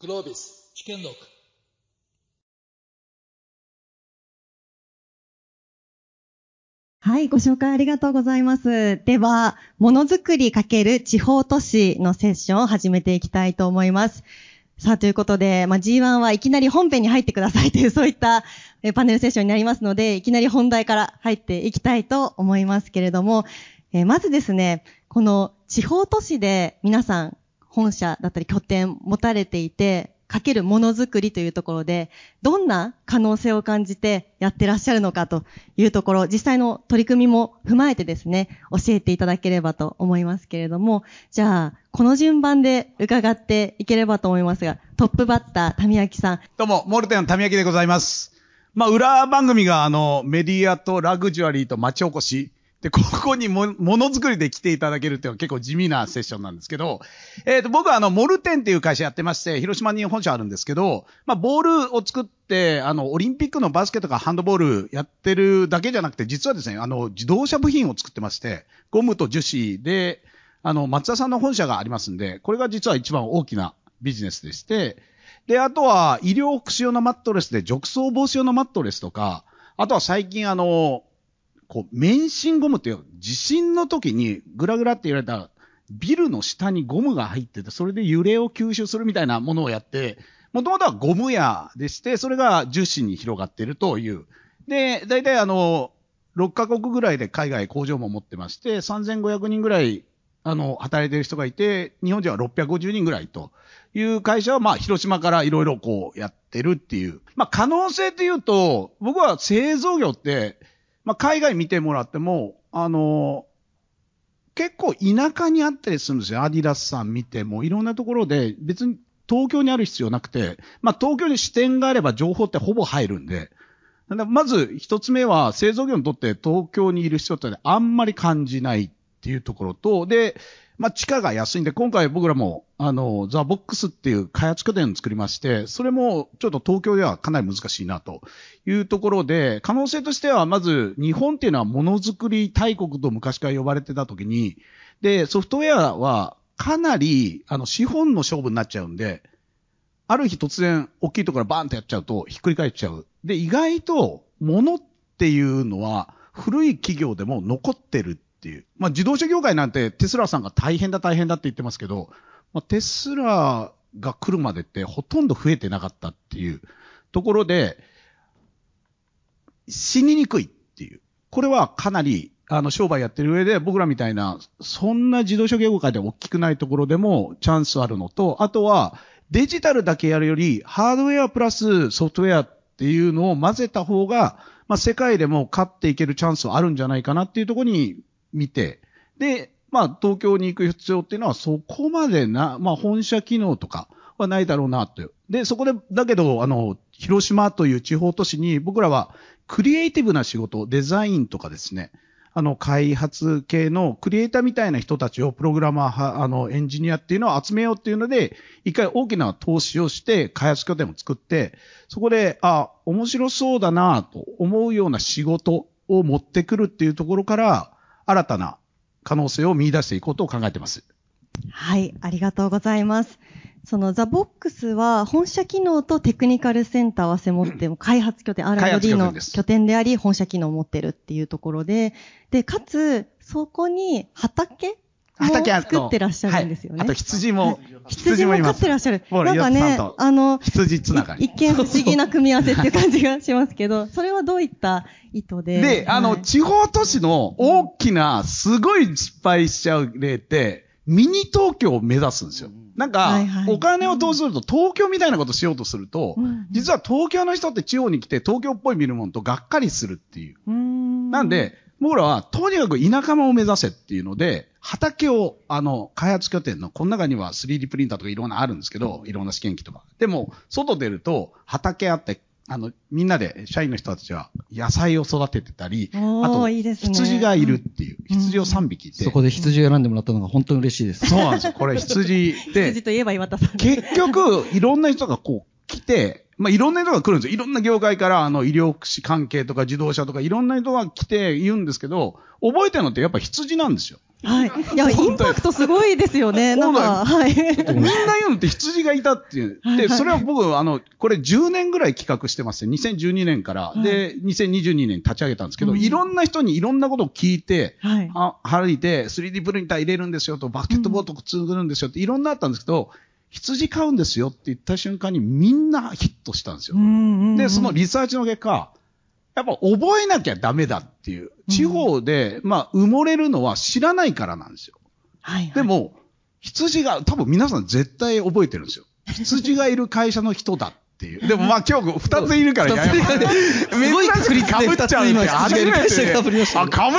グロービス危険録はい、ご紹介ありがとうございます。では、ものづくり×地方都市のセッションを始めていきたいと思います。さあ、ということで、まあ、G1 はいきなり本編に入ってくださいという、そういったえパネルセッションになりますので、いきなり本題から入っていきたいと思いますけれども、えーまずですね、この地方都市で皆さん本社だったり拠点持たれていて、かけるものづくりというところで、どんな可能性を感じてやってらっしゃるのかというところ、実際の取り組みも踏まえてですね、教えていただければと思いますけれども、じゃあ、この順番で伺っていければと思いますが、トップバッター、民明さん。どうも、モルテンの民明でございます。まあ、裏番組が、あの、メディアとラグジュアリーと町おこし。で、ここにも、ものづくりで来ていただけるっていうのは結構地味なセッションなんですけど、えっ、と、僕はあの、モルテンっていう会社やってまして、広島に本社あるんですけど、まあ、ボールを作って、あの、オリンピックのバスケとかハンドボールやってるだけじゃなくて、実はですね、あの、自動車部品を作ってまして、ゴムと樹脂で、あの、松田さんの本社がありますんで、これが実は一番大きなビジネスでして、で、あとは医療福祉用のマットレスで褥瘡防止用のマットレスとか、あとは最近あの、こう、免震ゴムっていう、地震の時にグラグラって言われたビルの下にゴムが入ってて、それで揺れを吸収するみたいなものをやって、もともとはゴム屋でして、それが樹脂に広がってるという。で、大体あの、6カ国ぐらいで海外工場も持ってまして、3500人ぐらい、あの、働いてる人がいて、日本人は650人ぐらいという会社は、まあ、広島からいろいろこうやってるっていう。まあ、可能性というと、僕は製造業って、まあ、海外見てもらっても、あの、結構田舎にあったりするんですよ。アディダスさん見ても、いろんなところで、別に東京にある必要なくて、まあ、東京に支店があれば情報ってほぼ入るんで、まず一つ目は製造業にとって東京にいる人ってあんまり感じない。っていうところと、で、まあ、地価が安いんで、今回僕らも、あの、ザ・ボックスっていう開発拠点を作りまして、それもちょっと東京ではかなり難しいなというところで、可能性としては、まず日本っていうのはものづくり大国と昔から呼ばれてた時に、で、ソフトウェアはかなり、あの、資本の勝負になっちゃうんで、ある日突然大きいところバーンとやっちゃうとひっくり返っちゃう。で、意外と物っていうのは古い企業でも残ってるっていう。まあ自動車業界なんてテスラさんが大変だ大変だって言ってますけど、まあ、テスラが来るまでってほとんど増えてなかったっていうところで、死ににくいっていう。これはかなり、あの、商売やってる上で、僕らみたいな、そんな自動車業界で大きくないところでもチャンスあるのと、あとは、デジタルだけやるより、ハードウェアプラスソフトウェアっていうのを混ぜた方が、まあ、世界でも勝っていけるチャンスはあるんじゃないかなっていうところに見て、で、まあ、東京に行く必要っていうのはそこまでな、まあ、本社機能とかはないだろうなという。で、そこで、だけど、あの、広島という地方都市に僕らはクリエイティブな仕事、デザインとかですね、あの、開発系のクリエイターみたいな人たちをプログラマー、あの、エンジニアっていうのを集めようっていうので、一回大きな投資をして開発拠点を作って、そこで、あ、面白そうだなと思うような仕事を持ってくるっていうところから、新たな可能性を見出していこうと考えてます。はい、ありがとうございます。そのザ・ボックスは本社機能とテクニカルセンターを合わせ持って、開発拠点、R&D の拠点であり、本社機能を持ってるっていうところで、で、かつ、そこに畑も畑あと作ってらっしゃるんですよね。はいあと羊も、羊も飼ってらっしゃる。なんかねあの、羊つながり。い一見不思議な組み合わせっていう感じがしますけど、それはどういった意図で？で、あの、はい地方都市の大きな、すごい失敗しちゃう例って、ミニ東京を目指すんですよ。なんかはいはい、お金を投資すると、東京みたいなことしようとするとうん、実は東京の人って地方に来て東京っぽい見るものとがっかりするっていう。うーんなんで、僕らは、とにかく田舎間を目指せっていうので、畑を、あの、開発拠点の、この中には 3D プリンターとかいろんなあるんですけど、いろんな試験機とか。でも、外出ると、畑あって、あの、みんなで、社員の人たちは、野菜を育ててたり、あと、いいですね羊がいるっていう、羊を3匹いて。そこで羊を選んでもらったのが本当に嬉しいです。そうなんですよ。これ 羊で羊、といえば岩田さん。結局、いろんな人がこう来て、まあ、いろんな人が来るんですよ。いろんな業界から、あの、医療福祉関係とか自動車とか、いろんな人が来て言うんですけど、覚えてるのってやっぱ羊なんですよ。はい。いや、インパクトすごいですよね。なんか、はい。みんな言うのって羊がいたっていう。で、それは僕、あの、これ10年ぐらい企画してますね。2012年から。いで、2022年に立ち上げたんですけど、うんいろんな人にいろんなことを聞いて、は歩いて 3D プリンター入れるんですよと、バスケットボールと作るんですよっていろんなあったんですけど、羊買うんですよって言った瞬間にみんなヒットしたんですよ。で、でそのリサーチの結果、やっぱ覚えなきゃダメだっていう。地方で、まあ、埋もれるのは知らないからなんですよ。はいはい。でも、羊が、多分皆さん絶対覚えてるんですよ。羊がいる会社の人だっていう。でもまあ今日二ついるからややこしい二ついるすごい確率で珍しく被っちゃうって初めて二つい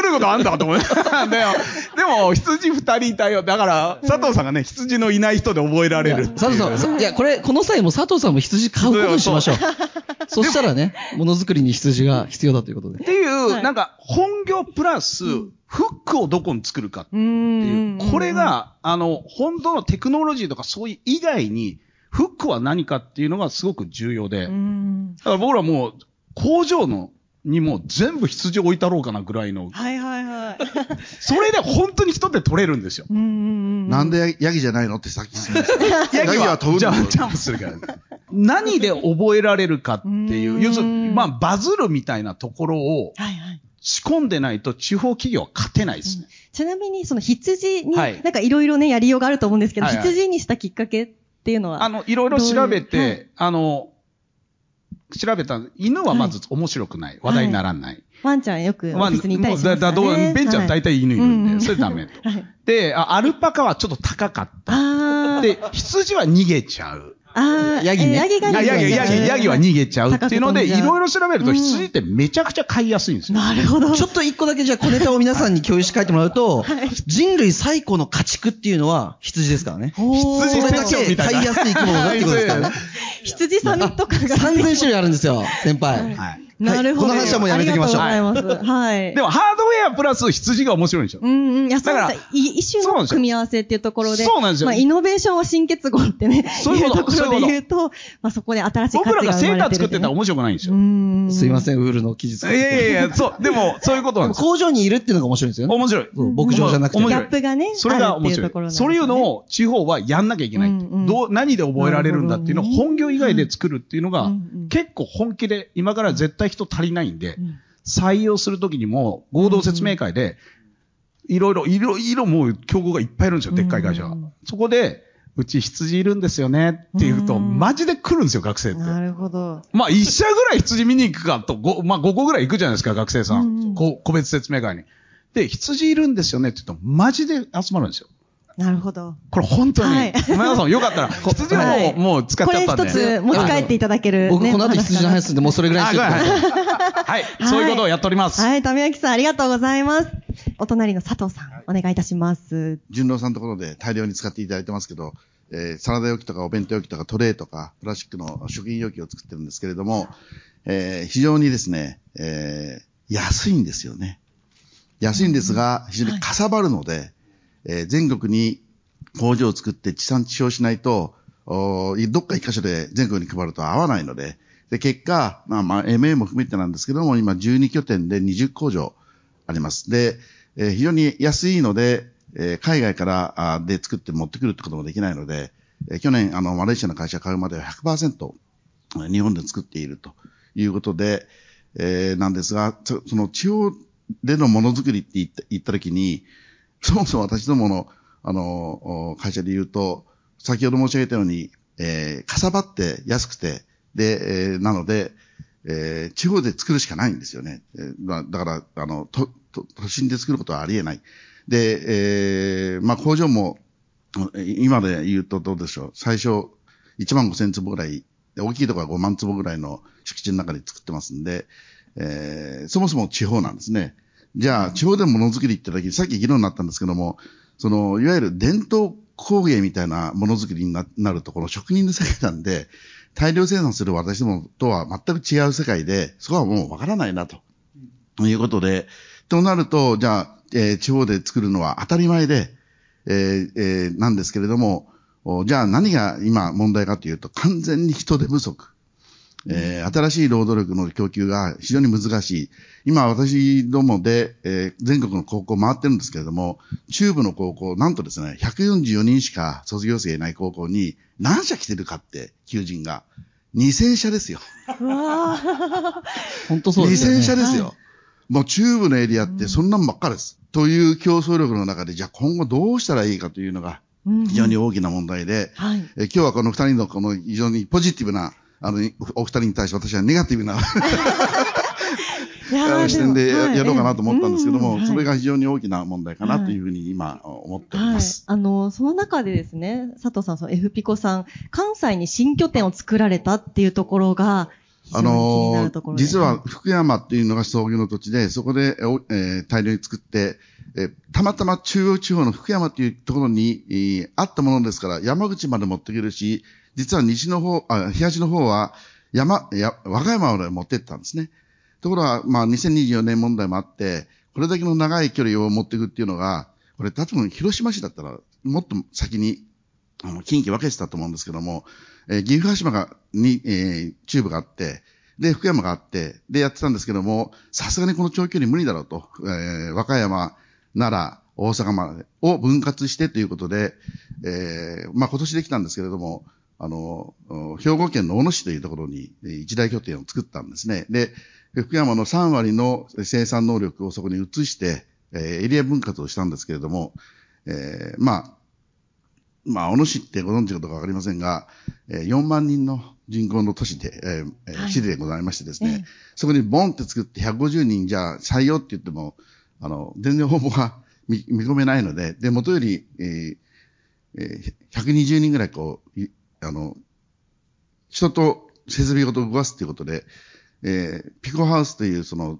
ることあんだと思って。でも、でも羊二人いたよ。だから、佐藤さんがね、羊のいない人で覚えられる。佐藤さん、いや、これ、この際も佐藤さんも羊買うことにしましょう。そしたらね、ものづくりに羊が必要だということでっ。ていう、はいなんか、本業プラス、フックをどこに作るかっていんう。これ、が、あの、本当のテクノロジーとかそういう以外に、フックは何かっていうのがすごく重要で、うーんだから僕らもう、工場の、にもう全部羊置いたろうかなぐらいの、はいはいはい。それで本当に人って取れるんですよ。なんでヤギじゃないのってさっき質問した。ヤギは？飛ぶんじゃあ、だよジャンプするから。何で覚えられるかっていうう、ん要するに、まあ、バズるみたいなところをはいはい。仕込んでないと地方企業は勝てないですね。ちなみに、その羊に、はいなんかいろいろね、やりようがあると思うんですけど、はいはい羊にしたきっかけっていうのは。あの、いろいろ調べどういうはいて、あの、調べた、犬はまず面白くない。話題にならない。ワンちゃんよくオまあフィスにいたりしま。だどうベンチャー大体犬いるんで、それダメと。はい。で、あアルパカはちょっと高かった。で、羊は逃げちゃう。あー、ヤギねえヤギがあヤギ、ヤギ、ヤギは逃げちゃうっていうので、いろいろ調べるとうん羊ってめちゃくちゃ飼いやすいんですよ。なるほど。ちょっと一個だけじゃあ小ネタを皆さんに共有して書いてもらうと、人類最古の家畜っていうのは羊ですからね。羊それだけ飼いやすい生き物だっていうことですからね。羊サミット感が。3000種類あるんですよ、先輩。はい。なるほど。この話はもうやめておきましょうありがとうございます。はい。でも、ハードウェアプラス羊が面白いんですよ。うんうん。いや、だから一種の組み合わせっていうところで。そうなんですよまあ、イノベーションは新結合ってね、そういうことところで言うと、まあ、そこで新しい価値が僕らがセーター作ってたら面白くないんですよ。すいません、ウールの生地いやいやいや、そう、でも、そういうことなんですよ。工場にいるっていうのが面白いんですよね。面白い。牧場じゃなくて。ギャップがね、それが面白いそうねいうのを地方はやんなきゃいけないどう、何で覚えられるんだっていうのをなるほどね本業以外で作るっていうのが結構本気で、今から絶対人足りないんでうん、採用するときにも合同説明会で、いろいろ、いろいろもう競合がいっぱいいるんですよ、でっかい会社はうん。そこで、うち羊いるんですよねって言うと、うんマジで来るんですよ、学生って。なるほど。まあ、一社ぐらい羊見に行くかと、ごまあ、5個ぐらい行くじゃないですか、学生さうん。こう個別説明会に。で、羊いるんですよねって言うと、マジで集まるんですよ。なるほど。これ本当に。はい皆さんよかったら、羊も、はいもう使っこれちゃったんで。一つ持ち帰っていただける、ね。僕この後羊の話するんで、もうそれぐらいにあ、してください。はい。はい。そういうことをやっております。はい、富明さんありがとうございます。お隣の佐藤さん、お願いいたします。純郎さんのところで大量に使っていただいてますけど、えーサラダ容器とかお弁当容器とかトレーとかプラスチックの食品容器を作ってるんですけれども、えー非常にですね、えー安いんですよね。安いんですが、非常にかさばるので、えー全国に工場を作って地産地消しないと、おどっか一箇所で全国に配ると合わないので、で、結果、まあまあ MA も含めてなんですけども、今12拠点で20工場あります。で、えー非常に安いので、えー海外からあで作って持ってくるってこともできないので、えー去年、あの、マレーシアの会社買うまでは100%日本で作っているということで、えーなんですが、そその地方でのものづくりって言った言ったときに、そもそも私どもの、あの、会社で言うと、先ほど申し上げたように、えーかさばって安くて、で、えーなので、えー地方で作るしかないんですよね。えーだから、あの、と、と都心で作ることはありえない。で、えーまあ工場も、今で言うとどうでしょう。最初、1万5千坪ぐらい、大きいところは5万坪ぐらいの敷地の中で作ってますんで、えーそもそも地方なんですね。じゃあ、地方でものづくりって時に、さっき議論になったんですけども、その、いわゆる伝統工芸みたいなものづくりになるところ、職人の世界なんで、大量生産する私どもとは全く違う世界で、そこはもうわからないな、とということで、となると、じゃあ、えー地方で作るのは当たり前で、えーえーなんですけれども、じゃあ何が今問題かというと、完全に人手不足。えー新しい労働力の供給が非常に難しい。今私どもで、えー全国の高校回ってるんですけれども、中部の高校、なんとですね、144人しか卒業生いない高校に何社来てるかって、求人が。2000社ですよ。うわー本当そうですよね。2000社ですよ。はもう中部のエリアってそんなんばっかです。という競争力の中で、じゃあ今後どうしたらいいかというのがうん非常に大きな問題で、はい。え今日はこの二人のこの非常にポジティブな、あの、おお二人に対して私はネガティブな 視点でやろうかなと思ったんですけども、それが非常に大きな問題かなというふうに今思っておりはい。ます。。あの、その中でですね、佐藤さん、その F ピコさん、関西に新拠点を作られたっていうところが、あの実は福山っていうのが創業の土地で、そこで、おえー大量に作って、えーたまたま中央地方の福山っていうところに、えーあったものですから、山口まで持っていけるし、実は西の方、あ東の方は山、や和歌山まで持ってったんですね。ところが、まあ、2024年問題もあって、これだけの長い距離を持っていくっていうのが、これ、多分広島市だったら、もっと先に、あの、近畿分けてたと思うんですけども、えー岐阜羽島が、に、えー中部があって、で、福山があって、で、やってたんですけども、さすがにこの長距離無理だろうと、えー和歌山、奈良、大阪までを分割してということで、えーまあ今年できたんですけれども、あの、お兵庫県の小野市というところにえー一大拠点を作ったんですね。で、福山の3割の生産能力をそこに移して、えーエリア分割をしたんですけれども、えーまあ、まあ、小野市ってご存知かどうかわかりませんが、えー4万人の人口の都市で、えー市でございましてですね、ええそこにボンって作って150人じゃあ採用って言っても、あの、全然応募が見見込めないので、で、元より、えーえー120人ぐらいこう、いあの、人と設備ごと動かすっていうことで、えーピコハウスというその、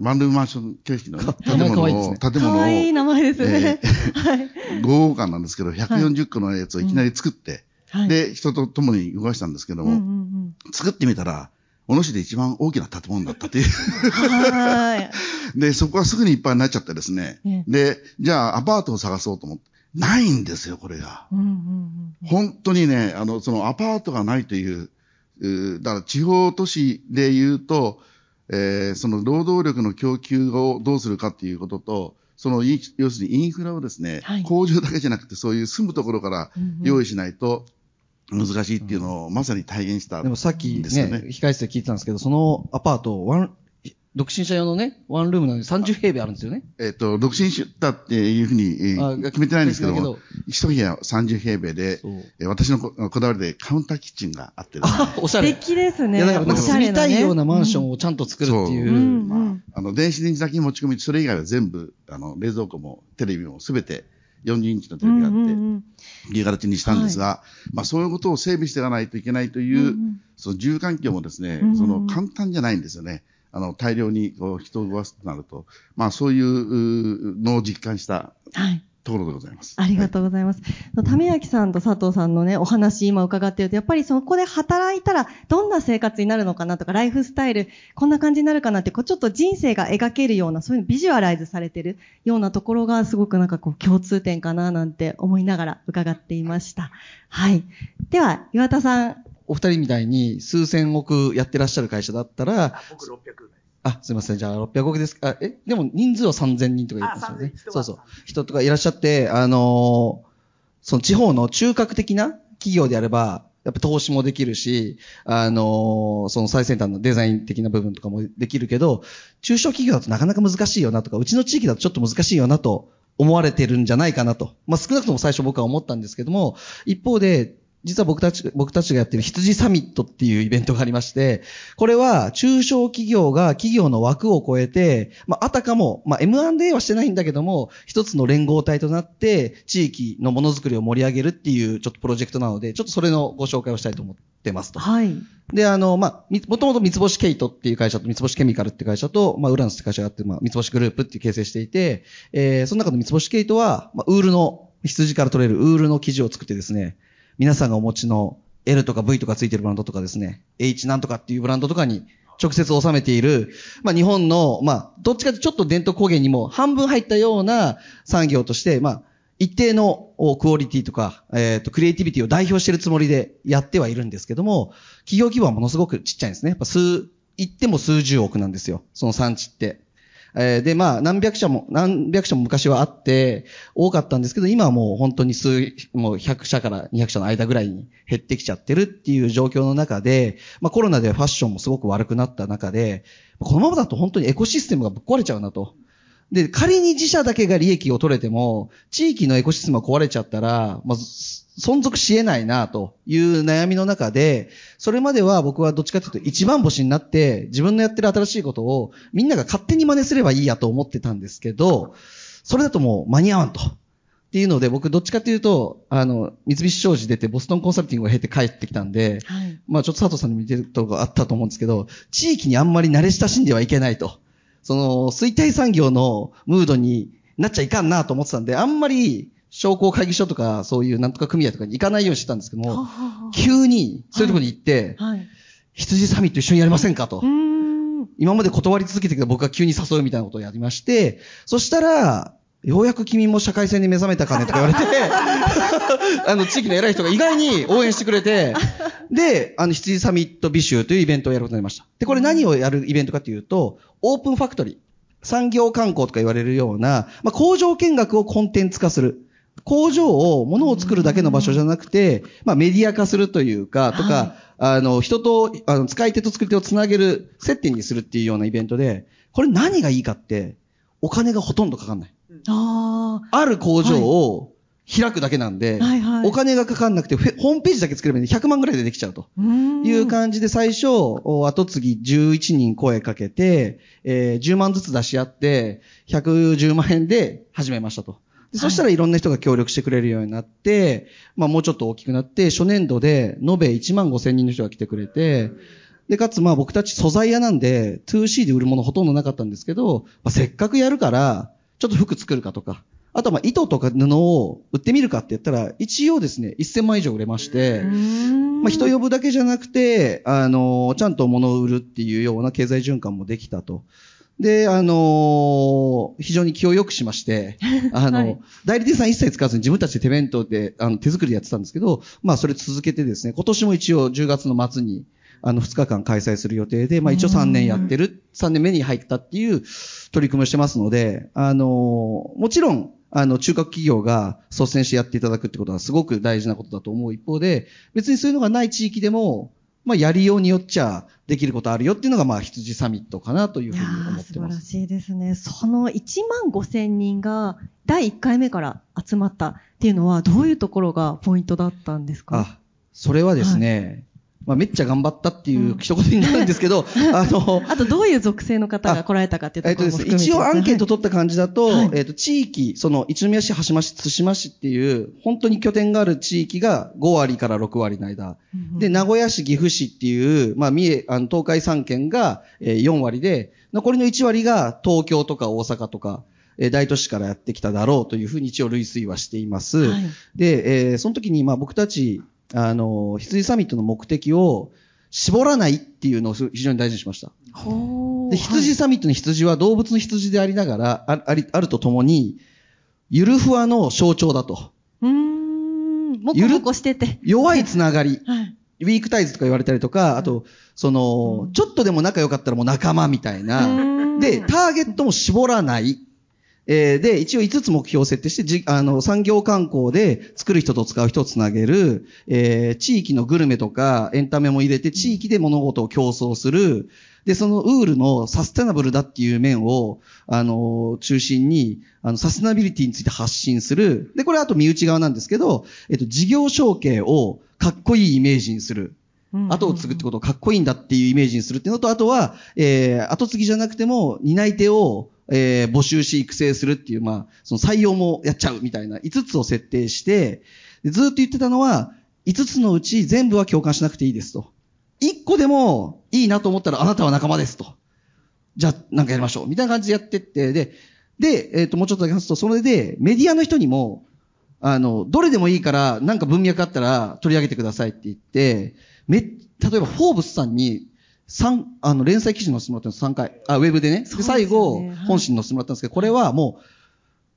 ワンルームマンション形式のね、建物を、建物を、いい名前ですね。はい。5号館なんですけど、140個のやつをいきなり作って、はい。で、人と共に動かしたんですけども、うんうん作ってみたら、小野市で一番大きな建物だったという。うん。は で、そこはすぐにいっぱいになっちゃってですね。ええで、じゃあアパートを探そうと思って、ないんですよ、これが。い。うんうんうん。本当にね、あの、そのアパートがないという、うーだから地方都市で言うと、えーその労働力の供給をどうするかっていうことと、そのい、要するにインフラをですね、はい工場だけじゃなくてそういう住むところから用意しないと難しいっていうのをまさに体現したでもさっきね、ですよね。控室で聞いてたんですけど、そのアパート、ワン、独身者用のね、ワンルームなのに30平米あるんですよね。えっ、と、独身出だっていうふうに、えーあ決めてないんですけども一部屋30平米で、えー私のここだわりでカウンターキッチンがあってですね。あ、おしゃれ。素敵ですね。いや、だからなんかおしゃれ住みたいようなマンションンをちゃんと作るっていう。そう。うん。まあ、あの、電子レンジだけ持ち込み、それ以外は全部、あの、冷蔵庫もテレビもすべて40インチのテレビがあって、うんうんいう形にしたんですが、まあそういうことを整備していかないといけないという、うんうん。その住環境もですね、うんうん。その簡単じゃないんですよね。あの、大量にこう人を動かすとなると、まあそういううのを実感したはい。ところでございます。ありがとうございます。為明さんと佐藤さんのね、お話今伺っていると、やっぱりそこで働いたらどんな生活になるのかなとか、ライフスタイル、こんな感じになるかなって、こうちょっと人生が描けるような、そういうビジュアライズされてるようなところがすごくなんかこう共通点かななんて思いながら伺っていました。はい。では、岩田さん。お二人みたいに数千億やってらっしゃる会社だったら、僕600あ、すいません。じゃあ600億ですか。あえ、でも人数は3000人とか言ってますよね。そうそう。人とかいらっしゃって、あのーその地方の中核的な企業であれば、やっぱ投資もできるし、あのーその最先端のデザイン的な部分とかもできるけど、中小企業だとなかなか難しいよなとか、うちの地域だとちょっと難しいよなと思われてるんじゃないかなと。まあ少なくとも最初僕は思ったんですけども、一方で、実は僕たち、僕たちがやってる羊サミットっていうイベントがありまして、これは中小企業が企業の枠を超えて、まあ、あたかも、まあ、M&A はしてないんだけども、一つの連合体となって、地域のものづくりを盛り上げるっていうちょっとプロジェクトなので、ちょっとそれのご紹介をしたいと思ってますと。はい。で、あの、まあ、みもともと三つ星ケイトっていう会社と三つ星ケミカルっていう会社と、まあ、ウランスって会社があって、まあ、三つ星グループっていう形成していて、えー、その中の三つ星ケイトは、まあ、ウールの、羊から取れるウールの生地を作ってですね、皆さんがお持ちの L とか V とかついてるブランドとかですね、H なんとかっていうブランドとかに直接収めている、まあ、日本の、まあ、どっちかとちょっと伝統工芸にも半分入ったような産業として、まあ、一定のクオリティとか、えっ、と、クリエイティビティを代表しているつもりでやってはいるんですけども、企業規模はものすごくちっちゃいんですね。やっぱ数、言っても数十億なんですよ。その産地って。えーで、まあ、何百社も、何百社も昔はあって、多かったんですけど、今はもう本当に数、もう100社から200社の間ぐらいに減ってきちゃってるっていう状況の中で、まあコロナでファッションもすごく悪くなった中で、このままだと本当にエコシステムがぶっ壊れちゃうなと。で、仮に自社だけが利益を取れても、地域のエコシステムが壊れちゃったら、まず、存続し得ないな、という悩みの中で、それまでは僕はどっちかというと一番星になって、自分のやってる新しいことをみんなが勝手に真似すればいいやと思ってたんですけど、それだともう間に合わんと。っていうので、僕どっちかというと、あの、三菱商事出てボストンコンサルティングを経て帰ってきたんで、はい。まあちょっと佐藤さんにも似てるとこがあったと思うんですけど、地域にあんまり慣れ親しんではいけないと。その、衰退産業のムードになっちゃいかんなと思ってたんで、あんまり商工会議所とかそういうなんとか組合とかに行かないようにしてたんですけども、急にそういうところに行って、はい。羊サミット一緒にやりませんかと。今まで断り続けてきた僕が急に誘うみたいなことをやりまして、そしたら、ようやく君も社会性に目覚めたかねとか言われて、あの、地域の偉い人が意外に応援してくれて、で、あの、羊サミット美州というイベントをやることになりました。で、これ何をやるイベントかというと、オープンファクトリー。産業観光とか言われるような、まあ、工場見学をコンテンツ化する。工場を、物を作るだけの場所じゃなくて、まあ、メディア化するというか、とか、はいあの、人と、あの、使い手と作り手をつなげる接点にするっていうようなイベントで、これ何がいいかって、お金がほとんどかかんない。あある工場を開くだけなんで、はい。はいお金がかかんなくて、ホームページだけ作ればいいんで100万ぐらいでできちゃうと。いう感じで最初、お後継ぎ11人声かけて、えー10万ずつ出し合って、110万円で始めましたと。でそしたらいろんな人が協力してくれるようになって、まあもうちょっと大きくなって、初年度で延べ1万5千人の人が来てくれて、で、かつまあ僕たち素材屋なんで、2C で売るものほとんどなかったんですけど、まあ、せっかくやるから、ちょっと服作るかとか、あとはまあ糸とか布を売ってみるかって言ったら、一応ですね、1000万以上売れまして。まあ、人呼ぶだけじゃなくて、あの、ちゃんと物を売るっていうような経済循環もできたと。で、あの非常に気を良くしまして、あの、はい。代理店さん一切使わずに自分たちで手弁当で、あの、手作りでやってたんですけど、まあ、それ続けてですね、今年も一応10月の末に、あの、2日間開催する予定で、まあ、一応3年やってる、3年目に入ったっていう取り組みをしてますので、あのもちろん、あの、中核企業が率先してやっていただくってことはすごく大事なことだと思う一方で、別にそういうのがない地域でも、まあ、やりようによっちゃできることあるよっていうのが、まあ、羊サミットかなというふうに思ーってます。素晴らしいですね。その1万5千人が第1回目から集まったっていうのはどういうところがポイントだったんですか？あ、それはですね、まあ、めっちゃ頑張ったっていう一言になるんですけど、あの、あとどういう属性の方が来られたかっていうえっとですね、ところも含めて一応アンケートと取った感じだと、はい。えっと、地域、その、一宮市、橋間市、津島市っていう、本当に拠点がある地域が5割から6割の間。で、名古屋市、岐阜市っていう、まあ、三重、あの、東海3県がえー4割で、残りの1割が東京とか大阪とか、えー大都市からやってきただろうというふうに一応類推はしています。はい。で、えーその時に、まあ、僕たち、あの、羊サミットの目的を絞らないっていうのをす非常に大事にしました。で、羊サミットの羊は動物の羊でありながら、あありあるとともに、ゆるふわの象徴だと。うーん。もこもこしてて。弱いつながり。はい。ウィークタイズとか言われたりとか、あと、その、ちょっとでも仲良かったらもう仲間みたいうな。で、ターゲットも絞らない。えーで、一応5つ目標を設定して、じ、あの、産業観光で作る人と使う人をつなげる、えー地域のグルメとかエンタメも入れて、地域で物事を競争する。で、そのウールのサステナブルだっていう面を、あの、中心に、あの、サステナビリティについて発信する。で、これあと身内側なんですけど、えっと、事業承継をかっこいいイメージにする。後を継ぐってことをかっこいいんだっていうイメージにするっていうのと、あとは、えー、後継ぎじゃなくても、担い手を、えー、募集し育成するっていう、まあ、その採用もやっちゃうみたいな5つを設定して、ずっと言ってたのは、5つのうち全部は共感しなくていいですと。1個でもいいなと思ったらあなたは仲間ですと。じゃあ、なんかやりましょう。みたいな感じでやってって、で、で、えっ、と、もうちょっとだけ話すと、それで、メディアの人にも、あの、どれでもいいから、なんか文脈あったら取り上げてくださいって言って、め、例えば、フォーブスさんに、三、あの、連載記事載せてもらったんです、3回。あ、ウェブでね。で、ね最後はい、本誌に載せてもらったんですけど、これはもう、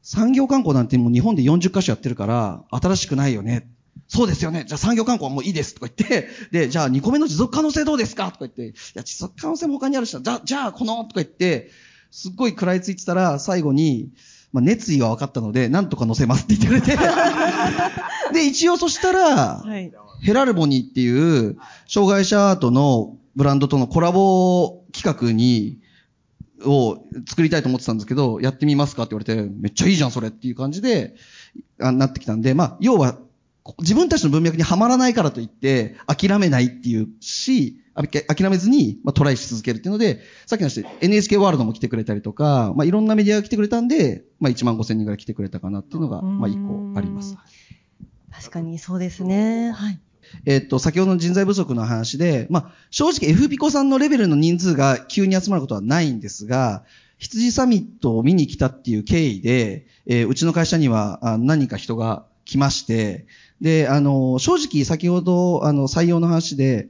産業観光なんてもう日本で40カ所やってるから、新しくないよね。そうですよね。じゃあ産業観光はもういいですとか言って、で、じゃあ2個目の持続可能性どうですか？とか言って、いや、持続可能性も他にあるしな、じゃあ、じゃあこの？とか言って、すっごい食らいついてたら、最後に、まあ、熱意が分かったので、なんとか載せますって言ってくれて、で、一応そしたら、はい。ヘラルボニーっていう、障害者アートのブランドとのコラボ企画に、を作りたいと思ってたんですけど、やってみますかって言われて、めっちゃいいじゃん、それっていう感じで、あなってきたんで、まあ、要は、自分たちの文脈にはまらないからといって、諦めないっていうし、諦めずに、まあ、トライし続けるっていうので、さっきの話、NHK ワールドも来てくれたりとか、まあ、いろんなメディアが来てくれたんで、まあ、1万5千人ぐらい来てくれたかなっていうのが、まあ、一個あります。確かにそうですね。はい。えっと、先ほどの人材不足の話で、まあ、正直 F ピコさんのレベルの人数が急に集まることはないんですが、羊サミットを見に来たっていう経緯で、えーうちの会社にはあ何人か人が来まして、で、あの、正直先ほど、あの、採用の話で、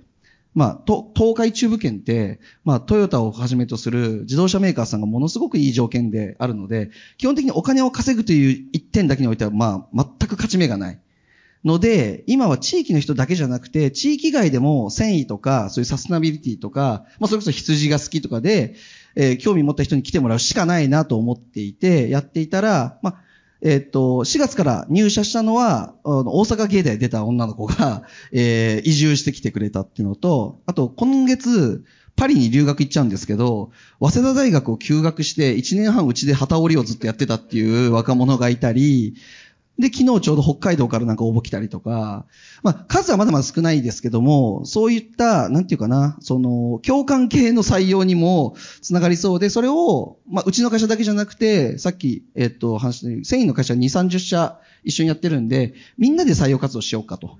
まあ、と東海中部圏って、まあ、トヨタをはじめとする自動車メーカーさんがものすごくいい条件であるので、基本的にお金を稼ぐという一点だけにおいては、まあ、全く勝ち目がない。ので、今は地域の人だけじゃなくて、地域外でも繊維とか、そういうサステナビリティとか、まあそれこそ羊が好きとかで、えー興味持った人に来てもらうしかないなと思っていて、やっていたら、まあ、えっ、と、4月から入社したのは、あの大阪芸大出た女の子が、えー移住してきてくれたっていうのと、あと、今月、パリに留学行っちゃうんですけど、早稲田大学を休学して1年半うちで旗織りをずっとやってたっていう若者がいたり、で、昨日ちょうど北海道からなんか応募来たりとか、まあ、数はまだまだ少ないですけども、そういった、なんていうかな、その、共感系の採用にもつながりそうで、それを、まあ、うちの会社だけじゃなくて、さっき、えっと、話した繊維の会社2、30社一緒にやってるんで、みんなで採用活動しようかと。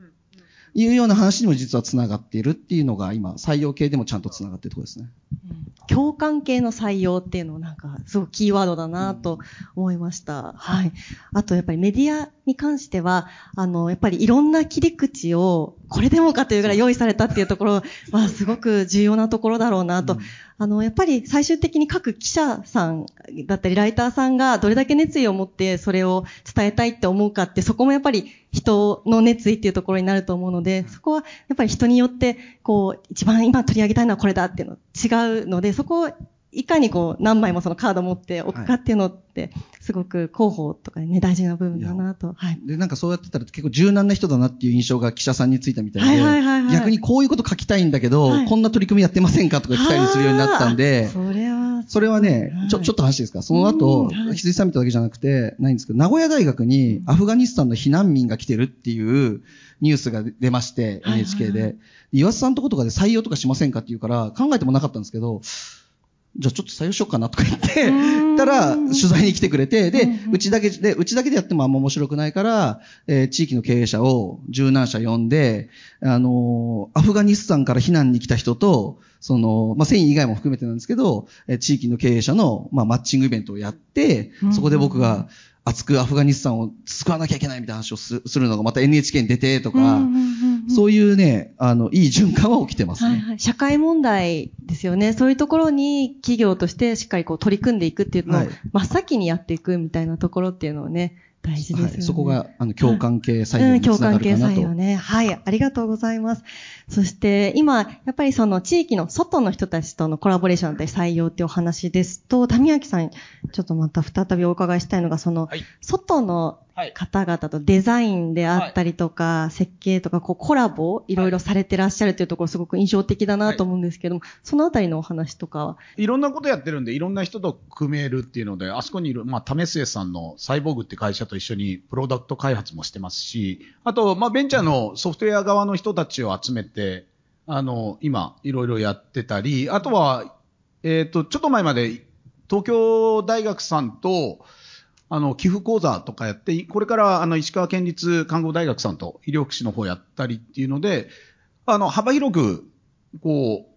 いうような話にも実はつながっているっていうのが今、採用系でもちゃんとつながっているところですね。共感系の採用っていうのをなんか、すごくキーワードだなと思いました。はい。あと、やっぱりメディアに関しては、あの、やっぱりいろんな切り口を、これでもかというぐらい用意されたっていうところは、すごく重要なところだろうなと。あの、やっぱり最終的に各記者さんだったり、ライターさんがどれだけ熱意を持ってそれを伝えたいって思うかって、そこもやっぱり人の熱意っていうところになると思うので、そこはやっぱり人によって、こう、一番今取り上げたいのはこれだっていうの違うので、そこをいかにこう、何枚もそのカードを持っておくかっていうのって、すごく広報とかね、大事な部分だなと。はい。で、なんかそうやってたら結構柔軟な人だなっていう印象が記者さんについたみたいで、はいはいはいはい。逆にこういうこと書きたいんだけど、はい。こんな取り組みやってませんかとか来たりするようになったんで、それは、それはね、ちょ、ちょっと話いいですか？その後羊サミットだけじゃなくて、ないんですけど、名古屋大学にアフガニスタンの避難民が来てるっていうニュースが出まして、はいはいはい。NHK で。岩瀬さんとことかで採用とかしませんかって言うから、考えてもなかったんですけど、じゃあちょっと採用しようかなとか言って、ん。たら、取材に来てくれて、でうちだけで、うちだけでやってもあんま面白くないから、えー地域の経営者を柔軟者呼んで、あのーアフガニスタンから避難に来た人と、その、まあ、繊維以外も含めてなんですけど、えー地域の経営者の、まあ、マッチングイベントをやってうん、そこで僕が熱くアフガニスタンを救わなきゃいけないみたいな話をすするのがまた NHK に出てとか、うんうんそういうね、あの、いい循環は起きてますね。はいはい。社会問題ですよね。そういうところに企業としてしっかりこう取り組んでいくっていうのをはい真っ先にやっていくみたいなところっていうのをね、大事ですよね。はい、そこが、あの、共感系採用うん、につ共感系ながるかなと。採用ね。はい、ありがとうございます。そして、今、やっぱりその地域の外の人たちとのコラボレーションだったり採用っていうお話ですと、谷明さん、ちょっとまた再びお伺いしたいのが、その、はい外のはい方々とデザインであったりとか、設計とか、こうコラボ、いろいろされてらっしゃるというところ、すごく印象的だなと思うんですけども、そのあたりのお話とかは？いろんなことやってるんで、いろんな人と組めるっていうので、あそこにいる、まあ、為末さんのサイボーグって会社と一緒にプロダクト開発もしてますし、あと、まあ、ベンチャーのソフトウェア側の人たちを集めて、あの、今、いろいろやってたり、あとは、えっ、と、ちょっと前まで、東京大学さんと、あの、寄付講座とかやって、これから、あの、石川県立看護大学さんと医療福祉の方やったりっていうので、あの、幅広く、こ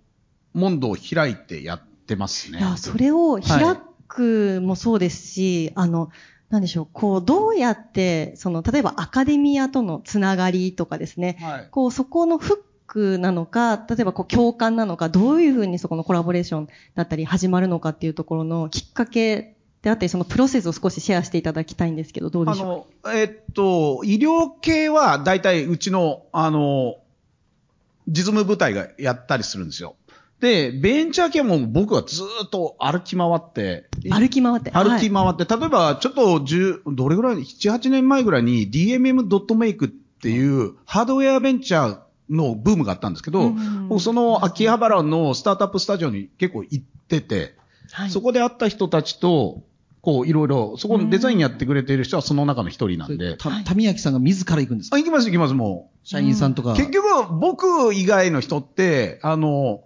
う、門戸を開いてやってますね。いや、それを開くもそうですし、あの、なんでしょう、こう、どうやって、その、例えばアカデミアとのつながりとかですね、はい。こう、そこのフックなのか、例えばこう、共感なのか、どういうふうにそこのコラボレーションだったり始まるのかっていうところのきっかけであったり、そのプロセスを少しシェアしていただきたいんですけど、どうでしょうあの、えっと、医療系は大体うちの、あの、実務部隊がやったりするんですよ。で、ベンチャー系も僕はずーっと歩き回って、歩き回って。歩きはい回って、例えばちょっと10、どれぐらい、7、8年前ぐらいに DMM.make っていうハードウェアベンチャーのブームがあったんですけど、うん僕その秋葉原のスタートアップスタジオに結構行ってて、はいそこで会った人たちと、こういろいろ、そこのデザインやってくれている人はその中の一人なんで。た、たみやきさんが自ら行くんですか？あ、行きます行きます、も社員さんとか。う。結局、僕以外の人って、あの、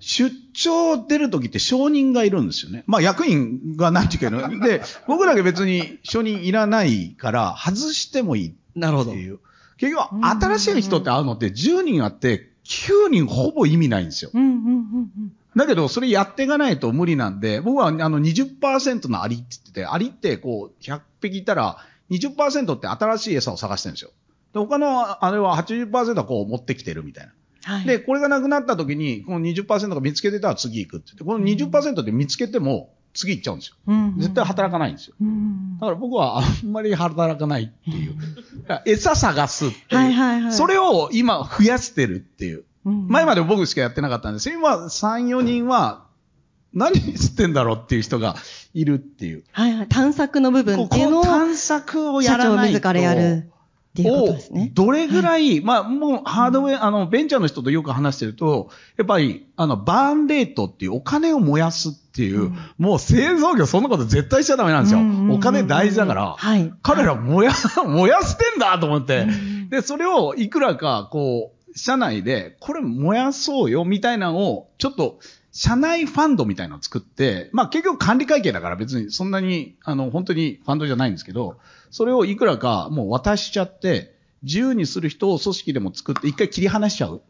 出張出るときって承認がいるんですよね。まあ役員がなんていうかね。で、僕だけ別に承認いらないから、外してもいいなるほど。っていう。結局、新しい人って会うのって10人あって、9人ほぼ意味ないんですよ。うんうんうんうん。だけど、それやっていかないと無理なんで、僕はあの20%のアリって言ってて、アリってこう100匹いたら20%って新しい餌を探してるんですよ。で、他のあれは80%はこう持ってきてるみたいな。はい。で、これがなくなった時に、この20%が見つけてたら次行くって言って、この20%って見つけても次行っちゃうんですよ。うんうん絶対働かないんですよ。うんだから僕はあんまり働かないっていう。餌探すっていう。はいはいはい。それを今増やしてるっていう。うん前まで僕しかやってなかったんです今3、4人は何してんだろうっていう人がいるっていう。はいはい。探索の部分こっていうのをこ探索をやらないと。自らやるっていうことですね。をどれぐらい、まあもうハードウェア、あの、ベンチャーの人とよく話してると、やっぱり、あの、バーンレートっていうお金を燃やすっていう、うんもう製造業そんなこと絶対しちゃダメなんですよ。うんうんうんうんお金大事だから、はい。彼ら燃や、燃やしてんだと思って、うんで、それをいくらか、こう、社内で、これ燃やそうよ、みたいなのを、ちょっと、社内ファンドみたいなのを作って、まあ結局管理会計だから別にそんなに、あの、本当にファンドじゃないんですけど、それをいくらかもう渡しちゃって、自由にする人を組織でも作って、一回切り離しちゃう。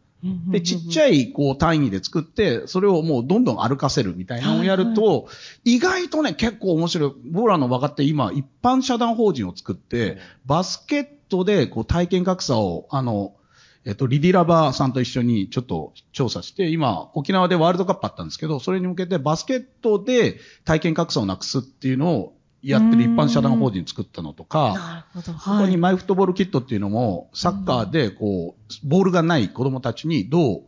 で、ちっちゃい、こう、単位で作って、それをもうどんどん歩かせるみたいなのをやると、意外とね、結構面白い。僕らの分かって今、一般社団法人を作って、バスケットで、こう、体験格差を、あの、えっと、リディラバーさんと一緒にちょっと調査して、今、沖縄でワールドカップあったんですけど、それに向けてバスケットで体験格差をなくすっていうのをやってる一般社団法人作ったのとか、なるほど。ここにはい。マイフットボールキットっていうのも、サッカーで、こう、ボールがない子供たちにどう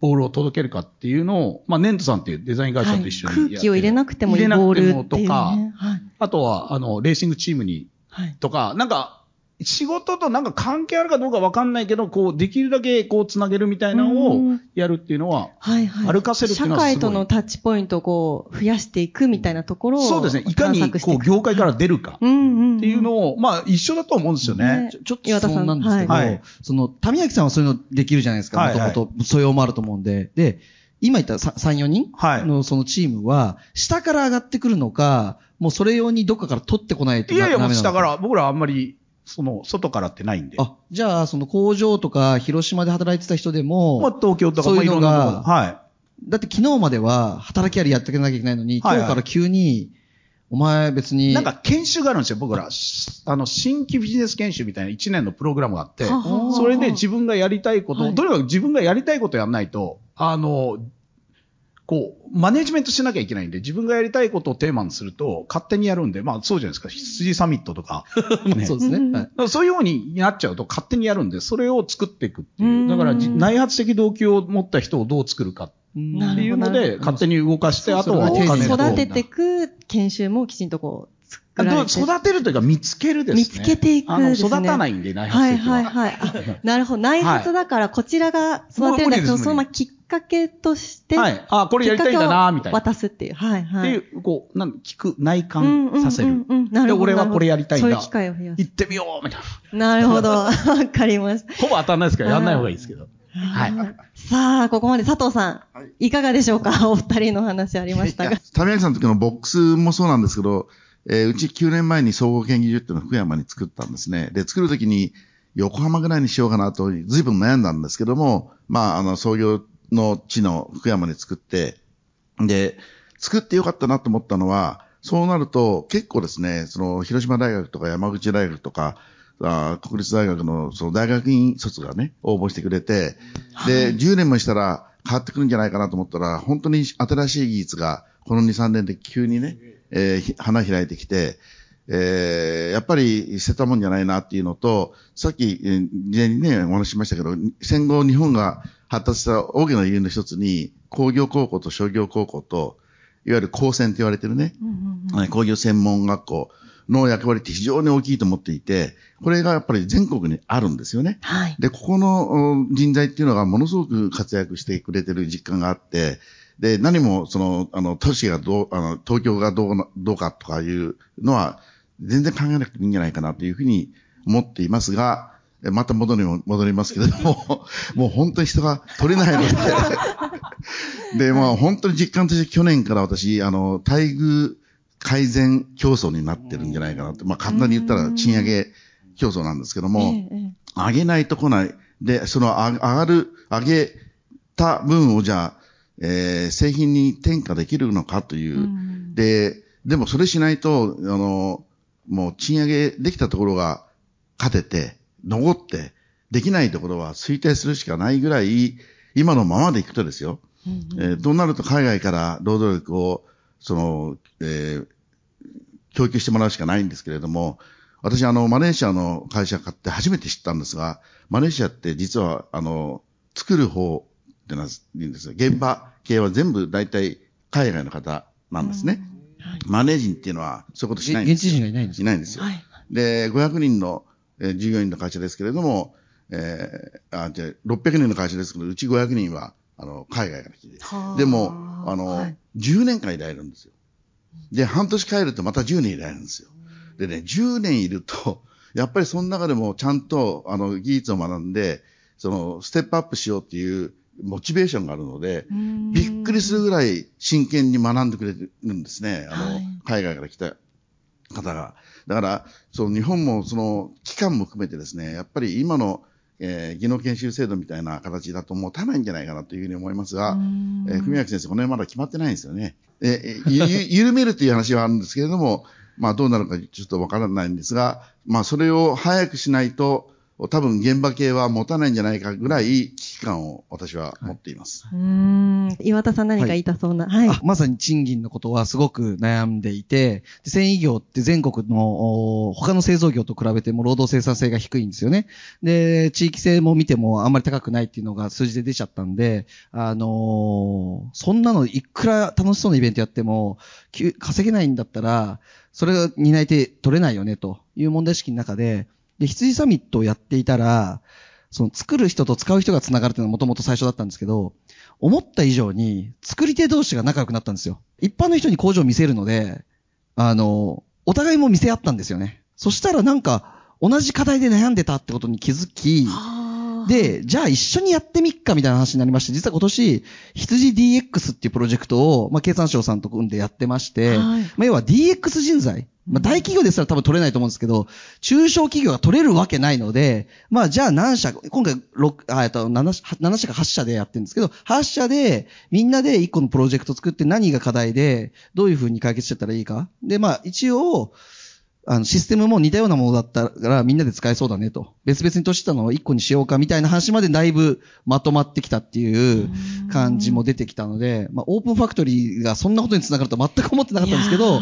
ボールを届けるかっていうのを、まあ、ネントさんっていうデザイン会社と一緒にやって、空気を入れなくてもいい入れなボールくてもっていう、ね。とか、はい。あとは、あの、レーシングチームに、はい。とか、なんか、仕事となんか関係あるかどうかわかんないけど、こう、できるだけこう、つなげるみたいなのうをんやるっていうのは、はいはい。歩かせるっていうのはすごい。社会とのタッチポイントをこう、増やしていくみたいなところを。そうですね、いかにこう、業界から出るかうんうん。っていうのを、まあ、一緒だと思うんですよね。ね。ちょちょっと質問なんですけど、はいはい。その、たみやきさんはそういうのできるじゃないですか、もともと素養もあると思うんで。で、今言ったさ3、4人はい。のそのチームは、下から上がってくるのか、もうそれ用にどっかから取ってこないといやいや、もう下から、僕らあんまり、その、外からってないんで。あ、じゃあ、その工場とか広島で働いてた人でも、まあ、東京とか、そういうのがはい。だって昨日までは働きありやっていかなきゃいけないのに、はいはい今日から急に、お前別に、なんか研修があるんですよ、僕ら。しあの、新規ビジネス研修みたいな1年のプログラムがあってそれで自分がやりたいことを、はいとにかく自分がやりたいことやらないと、あの、こう、マネジメントしなきゃいけないんで、自分がやりたいことをテーマにすると、勝手にやるんで、まあそうじゃないですか、羊サミットとか。ね。そうですね。うん。はい。そういうようになっちゃうと勝手にやるんで、それを作っていくっていう。う。ん。だからじ、内発的動機を持った人をどう作るかっなていうので、勝手に動かして、あとはお金と育てていく研修もきちんとこう。育てるというか見つけるですね。見つけていくね育たないんで、内はいは。はいはい。あなるほど。内発だから、こちらが育てるんだけど、もう無理ですそのままきっかけとして、はい。あ、これやりたいんだな、みたいな。っ渡すっていう。はいはい。ていう、こう、なん聞く、内うんうん観させる。うんうんなるほど。で俺はこれやりたいんだそういう機会を増やす行。ってみよう、みたいな。なるほど。わかりました。ほぼ当たんないですから、やんない方がいいですけど。はい。さあ、ここまで佐藤さん、はいいかがでしょうか？お二人のお話ありましたが。たみやきさんの時のボックスもそうなんですけど、えーうち9年前に総合研究所っていうのを福山に作ったんですね。で、作る時に横浜ぐらいにしようかなと、随分悩んだんですけども、まあ、あの、創業の地の福山に作って、で、作ってよかったなと思ったのは、そうなると結構ですね、その広島大学とか山口大学とか、あー国立大学のその大学院卒がね、応募してくれて、で、10年もしたら変わってくるんじゃないかなと思ったら、本当に新しい技術がこの2、3年で急にね、えーひ花開いてきて、えーやっぱり捨てたもんじゃないなっていうのと、さっき、えー事前にね、お話ししましたけど、戦後日本が発達した大きな理由の一つに、工業高校と商業高校と、いわゆる高専って言われてるね、はい工業専門学校の役割って非常に大きいと思っていて、これがやっぱり全国にあるんですよね。はい。で、ここのうん人材っていうのがものすごく活躍してくれてる実感があって、で、何も、その、あの、都市がどう、あの、東京がどうな、どうかとかいうのは、全然考えなくてもいいんじゃないかなというふうに思っていますが、えまた戻りも、戻りますけれども、もう本当に人が取れないので、で、まあ本当に実感として去年から私、あの、待遇改善競争になってるんじゃないかなって、まあ簡単に言ったら賃上げ競争なんですけども、上げないと来ない。で、そのあ上がる、上げた分をじゃあ、えー製品に転嫁できるのかという。うんで、でもそれしないと、あの、もう賃上げできたところが勝てて、残って、できないところは衰退するしかないぐらい、今のままでいくとですよ。うんえーとなると海外から労働力を、その、えー供給してもらうしかないんですけれども、私、あの、マレーシアの会社買って初めて知ったんですが、マレーシアって実は、あの、作る方ってのは言うんですよ。現場系は全部大体海外の方なんですね。マネージンっていうのはそういうことしないんですよ。現地人がいないんですいないんですよ。はい。で、500人の、えー従業員の会社ですけれども、えーあ、じゃあ600人の会社ですけど、うち500人は、あの、海外から来て、はあでも、あの、はい10年間いられるんですよ。で、半年帰るとまた10年いられるんですよ。でね、10年いると、やっぱりその中でもちゃんと、あの、技術を学んで、その、ステップアップしようっていうモチベーションがあるので、うんびっくりするぐらい真剣に学んでくれるんですね。あの、はい海外から来た方が。だから、その日本もその期間も含めてですね、やっぱり今の、えー技能研修制度みたいな形だともう足らないんじゃないかなというふうに思いますが、うんえー文明先生、この辺まだ決まってないんですよね。えーゆゆ緩めるという話はあるんですけれども、まあどうなるかちょっとわからないんですが、まあそれを早くしないと、多分現場系は持たないんじゃないかぐらい危機感を私は持っています。うーん。岩田さん何か言いたそうな。はい。あまさに賃金のことはすごく悩んでいて、で繊維業って全国のお他の製造業と比べても労働生産性が低いんですよね。で、地域性も見てもあんまり高くないっていうのが数字で出ちゃったんで、あのーそんなのいくら楽しそうなイベントやっても、きゅ稼げないんだったら、それが担い手取れないよねという問題意識の中で、で、羊サミットをやっていたら、その作る人と使う人が繋がるっていうのがもともと最初だったんですけど、思った以上に作り手同士が仲良くなったんですよ。一般の人に工場を見せるので、あの、お互いも見せ合ったんですよね。そしたらなんか、同じ課題で悩んでたってことに気づき、はあ、で、じゃあ一緒にやってみっかみたいな話になりまして、実は今年、羊 DX っていうプロジェクトを、まあ、経産省さんと組んでやってまして、はいまあ、要は DX 人材。まあ、大企業ですら多分取れないと思うんですけど、中小企業が取れるわけないので、まあ、じゃあ何社、今回6、あ、えっと、7社、7社か8社でやってるんですけど、8社で、みんなで1個のプロジェクト作って何が課題で、どういうふうに解決してたらいいか。で、まあ、一応、あの、システムも似たようなものだったからみんなで使えそうだねと。別々にとしたのを一個にしようかみたいな話までだいぶまとまってきたっていう感じも出てきたので、まあ、オープンファクトリーがそんなことにつながるとは全く思ってなかったんですけど、はい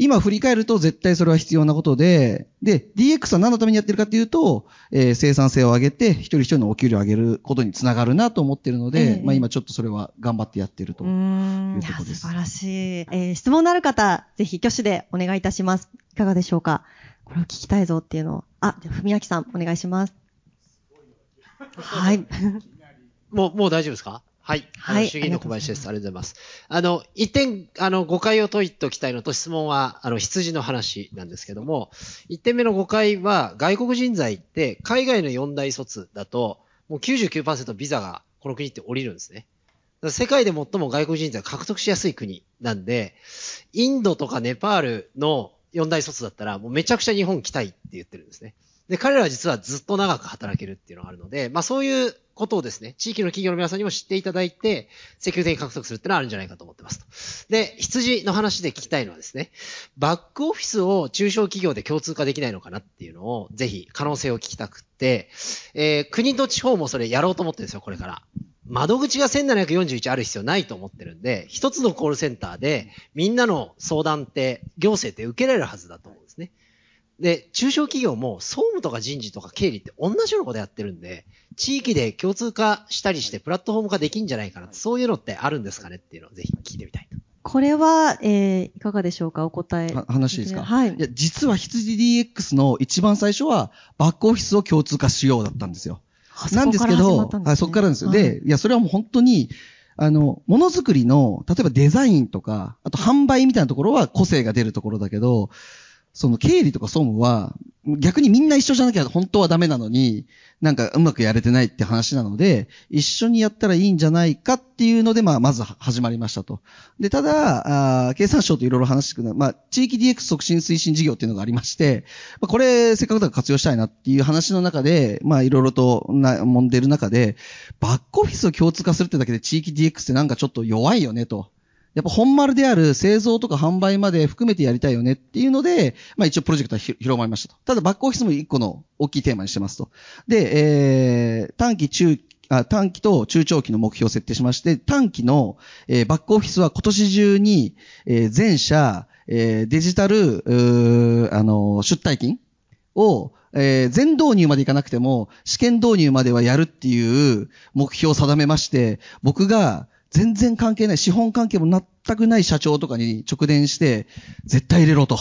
今振り返ると絶対それは必要なことで、で、DX は何のためにやってるかっていうと、えー生産性を上げて、一人一人のお給料を上げることにつながるなと思ってるので、ええまあ今ちょっとそれは頑張ってやってると。いうとこです素晴らしい。えー質問のある方、ぜひ挙手でお願いいたします。いかがでしょうか？これを聞きたいぞっていうのを。あ、じゃあ、文明さん、お願いします。はい。もう、もう大丈夫ですか？はい。はい衆議院の小林です。ありがとうございます。あの、一点、あの、誤解を解いておきたいのと、質問は、あの、羊の話なんですけども、一点目の誤解は、外国人材って、海外の四大卒だと、もう99%ビザがこの国って降りるんですね。世界で最も外国人材を獲得しやすい国なんで、インドとかネパールの四大卒だったら、もうめちゃくちゃ日本来たいって言ってるんですね。で、彼らは実はずっと長く働けるっていうのがあるので、まあそういうことをですね、地域の企業の皆さんにも知っていただいて、積極的に獲得するっていうのはあるんじゃないかと思ってますと。で、羊の話で聞きたいのはですね、バックオフィスを中小企業で共通化できないのかなっていうのを、ぜひ可能性を聞きたくて、えー国と地方もそれやろうと思ってるんですよ、これから。窓口が1741ある必要ないと思ってるんで、一つのコールセンターでみんなの相談って行政って受けられるはずだと思うんですね。で、中小企業も総務とか人事とか経理って同じようなことやってるんで、地域で共通化したりしてプラットフォーム化できんじゃないかなそういうのってあるんですかねっていうのをぜひ聞いてみたいと。これは、えー、いかがでしょうか？お答え。は話いいですか？はい。いや、実は羊 DX の一番最初は、バックオフィスを共通化しようだったんですよ。なんですけど、はい、そこからですよ。で、いや、それはもう本当に、あの、ものづくりの、例えばデザインとか、あと販売みたいなところは個性が出るところだけど、その経理とか総務は、逆にみんな一緒じゃなきゃ本当はダメなのに、なんかうまくやれてないって話なので、一緒にやったらいいんじゃないかっていうので、まあ、まず始まりましたと。で、ただ、あ経産省といろいろ話してくるまあ、地域 DX 促進推進事業っていうのがありまして、まあ、これ、せっかくだから活用したいなっていう話の中で、まあ、いろいろとな、揉んでる中で、バックオフィスを共通化するってだけで地域 DX ってなんかちょっと弱いよねと。やっぱ本丸である製造とか販売まで含めてやりたいよねっていうので、まあ一応プロジェクトは広まりましたと。ただバックオフィスも一個の大きいテーマにしてますと。で、えー、短期中あ短期と中長期の目標を設定しまして、短期の、えー、バックオフィスは今年中に、えー、全社、えー、デジタル、あの、出退金を、えー、全導入までいかなくても、試験導入まではやるっていう目標を定めまして、僕が全然関係ない、資本関係も全くない社長とかに直伝して、絶対入れろと。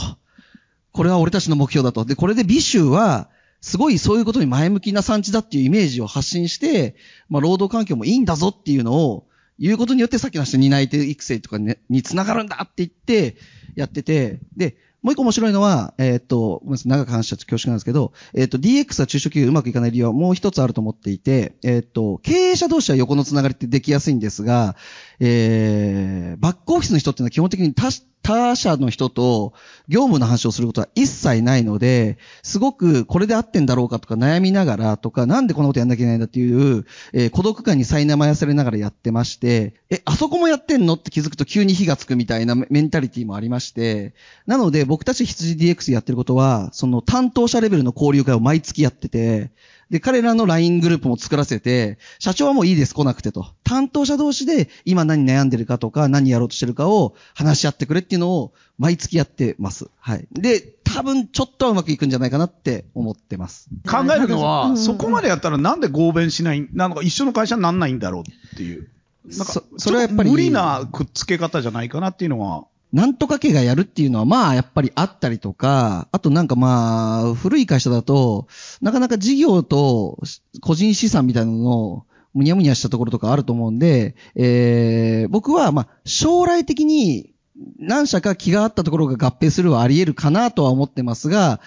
これは俺たちの目標だと。で、これで美州は、すごいそういうことに前向きな産地だっていうイメージを発信して、まあ、労働環境もいいんだぞっていうのを言うことによってさっきの話担い手育成とかに,、ね、につながるんだって言ってやってて、で、もう一個面白いのは、えー、っと、ごめんなさい、長く話しちゃって恐縮なんですけど、えー、っと、DX は中小企業うまくいかない理由はもう一つあると思っていて、えー、っと、経営者同士は横のつながりってできやすいんですが、えー、バックオフィスの人っていうのは基本的に他他社の人と業務の話をすることは一切ないので、すごくこれで合ってんだろうかとか悩みながらとか、なんでこんなことやんなきゃいけないんだっていう、えー、孤独感に苛まやされながらやってまして、え、あそこもやってんの？って気づくと急に火がつくみたいなメンタリティもありまして、なので僕たち羊 DX やってることは、その担当者レベルの交流会を毎月やってて、で、彼らの LINE グループも作らせて、社長はもういいです、来なくてと。担当者同士で今何悩んでるかとか、何やろうとしてるかを話し合ってくれっていうのを毎月やってます。はい。で、多分ちょっとはうまくいくんじゃないかなって思ってます。考えるのは、うんそこまでやったらなんで合弁しない、なんか一緒の会社になんないんだろうっていう。なんかそそれはやっぱり無理なくっつけ方じゃないかなっていうのは、なんとか家がやるっていうのは、まあ、やっぱりあったりとか、あとなんかまあ、古い会社だと、なかなか事業と個人資産みたいなのの、むにゃむにゃしたところとかあると思うんで、えー、僕はまあ、将来的に何社か気があったところが合併するはあり得るかなとは思ってますが、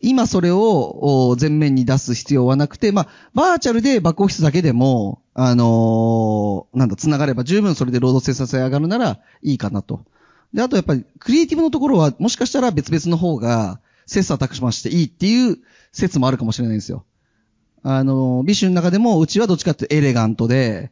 今それをお前面に出す必要はなくて、まあ、バーチャルでバックオフィスだけでも、あのーなんだ、繋がれば十分それで労働生産性上がるならいいかなと。で、あとやっぱり、クリエイティブのところは、もしかしたら別々の方が、切磋琢磨していいっていう説もあるかもしれないんですよ。あの、ビッシュの中でも、うちはどっちかってエレガントで、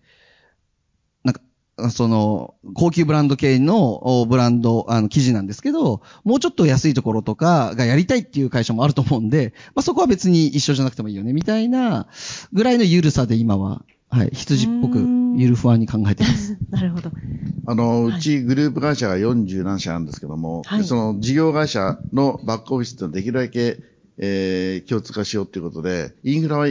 なんか、その、高級ブランド系のブランド、あの、生地なんですけど、もうちょっと安いところとかがやりたいっていう会社もあると思うんで、まあ、そこは別に一緒じゃなくてもいいよね、みたいなぐらいの緩さで今は、はい、羊っぽく、ゆるふわに考えてます。なるほど。あの、はいうちグループ会社が40何社あるんですけども、はいでその事業会社のバックオフィスっていうのはできるだけ、えー、共通化しようということで、インフラは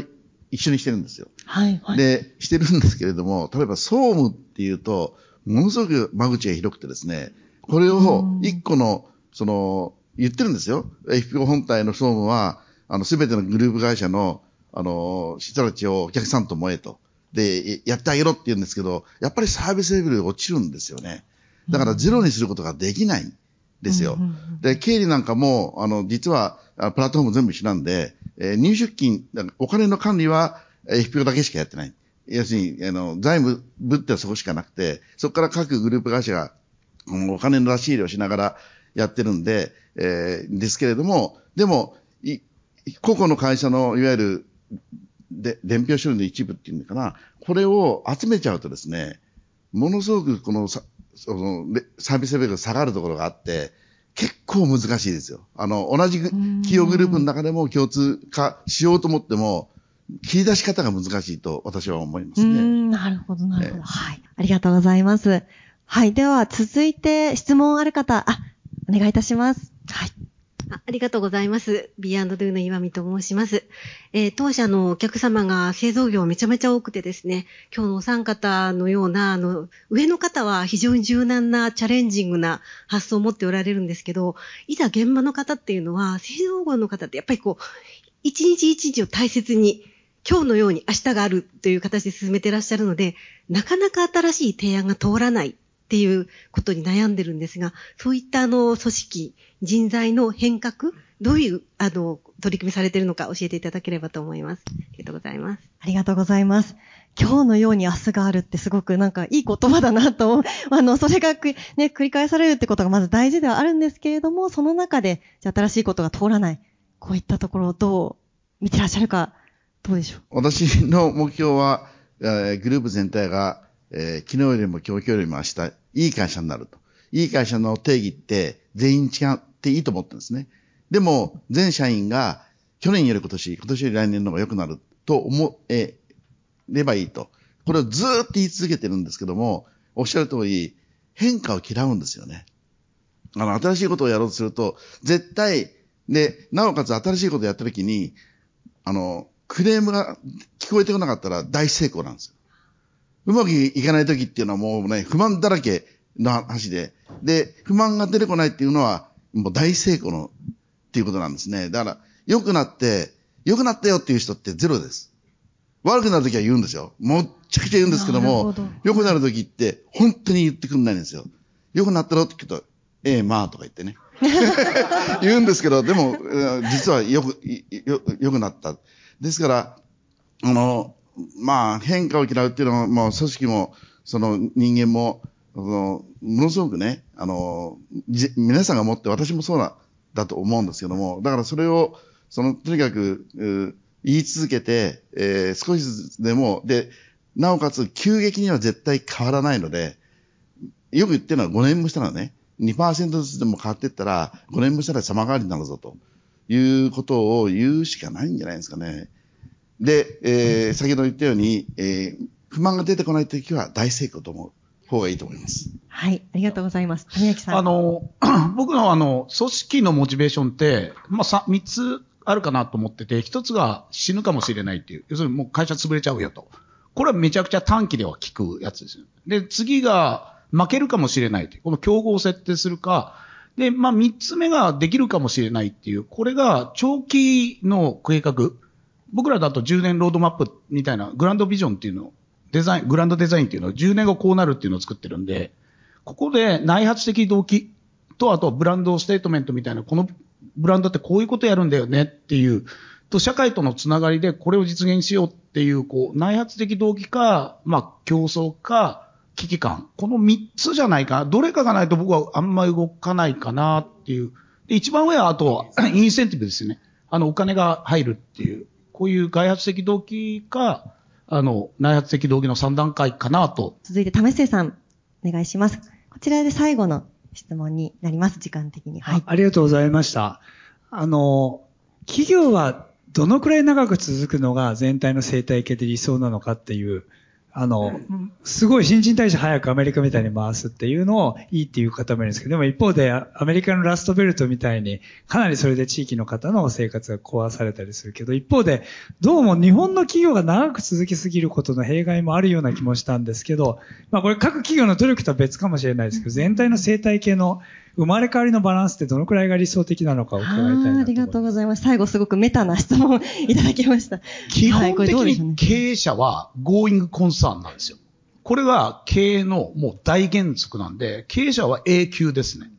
一緒にしてるんですよ。はい、はい。で、してるんですけれども、例えば総務っていうと、ものすごく間口が広くてですね、これを一個の、その、言ってるんですよ。FPO 本体の総務は、あの、すべてのグループ会社の、あの、人たちをお客さんと思えと。で、やってあげろって言うんですけど、やっぱりサービスレベルが落ちるんですよね。だからゼロにすることができないんですよ。で、経理なんかも、あの、実は、あプラットフォーム全部一緒なんで、えー入出金、お金の管理は、えー FPO だけしかやってない。要するに、あの、財務部ってそこしかなくて、そこから各グループ会社が、うんお金の出し入れをしながらやってるんで、えーですけれども、でも、い個々の会社の、いわゆる、で、伝票処理の一部っていうのかな、これを集めちゃうとですね、ものすごくこのさそのレサービスレベルが下がるところがあって、結構難しいですよ。あの、同じぐ企業グループの中でも共通化しようと思っても、切り出し方が難しいと私は思いますね。なるほど。ど、なるほど。はい。ありがとうございます。はい。では、続いて質問ある方、あ、お願いいたします。はい。あありがとうございます。B&Do の岩見と申します。えー当社のお客様が製造業めちゃめちゃ多くてですね、今日のお三方のような、あの、上の方は非常に柔軟なチャレンジングな発想を持っておられるんですけど、いざ現場の方っていうのは、製造業の方ってやっぱりこう、一日一日を大切に、今日のように明日があるという形で進めていらっしゃるので、なかなか新しい提案が通らないっていうことに悩んでるんですが、そういったあの、組織、人材の変革、どういう、あの、取り組みされているのか教えていただければと思います。ありがとうございます。ありがとうございます。今日のように明日があるってすごくなんかいい言葉だなと。あの、それがくね、繰り返されるってことがまず大事ではあるんですけれども、その中で、じゃあ新しいことが通らない。こういったところをどう見てらっしゃるか、どうでしょう？私の目標は、えーグループ全体が、えー昨日よりも今日よりも明日、いい会社になると。いい会社の定義って全員違っていいと思ってるんですね。でも、全社員が去年より今年、今年より来年の方が良くなると思えればいいと。これをずっと言い続けてるんですけども、おっしゃる通り、変化を嫌うんですよね。あの、新しいことをやろうとすると、絶対、で、なおかつ新しいことをやったときに、あの、クレームが聞こえてこなかったら大成功なんですよ。うまくいかないときっていうのはもうね、不満だらけの話で、で、不満が出てこないっていうのは、もう大成功の、っていうことなんですね。だから、良くなって、良くなったよっていう人ってゼロです。悪くなるときは言うんですよ。もっちゃくちゃ言うんですけどもど、良くなるときって、本当に言ってくんないんですよ。良くなったろって聞くと、ええまあとか言ってね。言うんですけど、でも、えー実はよく、良くなった。ですから、あの、まあ、変化を嫌うっていうのは、もう組織も、その人間も、そのものすごくね、あの、皆さんが持って、私もそうな、だと思うんですけども、だからそれを、その、とにかく、言い続けて、えー少しずつでも、で、なおかつ急激には絶対変わらないので、よく言ってるのは5年もしたらね、2%ずつでも変わっていったら、5年もしたら様変わりになるぞということを言うしかないんじゃないですかね。で、えー先ほど言ったように、えー不満が出てこないときは大成功と思う方がいいと思います。はい。ありがとうございます。谷垣さん。あの、僕のあの、組織のモチベーションって、まあ、さ、三つあるかなと思ってて、一つが死ぬかもしれないっていう。要するにもう会社潰れちゃうよと。これはめちゃくちゃ短期では効くやつですよ。で、次が負けるかもしれないっていう。この競合を設定するか。で、まあ、三つ目ができるかもしれないっていう。これが長期の計画。僕らだと10年ロードマップみたいなグランドビジョンっていうのを、デザイン、グランドデザインっていうのを10年後こうなるっていうのを作ってるんで、ここで内発的動機と、あとブランドステートメントみたいな、このブランドってこういうことやるんだよねっていう、と、社会とのつながりでこれを実現しようっていう、こう、内発的動機か、まあ、競争か、危機感。この三つじゃないかな。どれかがないと僕はあんまり動かないかなっていう。で、一番上は、あと、インセンティブですよね。あの、お金が入るっていう。こういう外発的動機か、あの、内発的動機の3段階かなと続いて、為末さん、お願いします。こちらで最後の質問になります、時間的に。はい。ありがとうございました。あの、企業はどのくらい長く続くのが全体の生態系で理想なのかっていう、あの、すごい新陳代謝早くアメリカみたいに回すっていうのをいいっていう方もいるんですけど、でも一方でアメリカのラストベルトみたいにかなりそれで地域の方の生活が壊されたりするけど、一方でどうも日本の企業が長く続きすぎることの弊害もあるような気もしたんですけど、まあこれ各企業の努力とは別かもしれないですけど、全体の生態系の生まれ変わりのバランスってどのくらいが理想的なのかを伺いたいな。ありがとうございます。最後すごくメタな質問いただきました。基本的どうでしょうねに経営者は going concern なんですよ。これが経営のもう大原則なんで、経営者は永久ですね。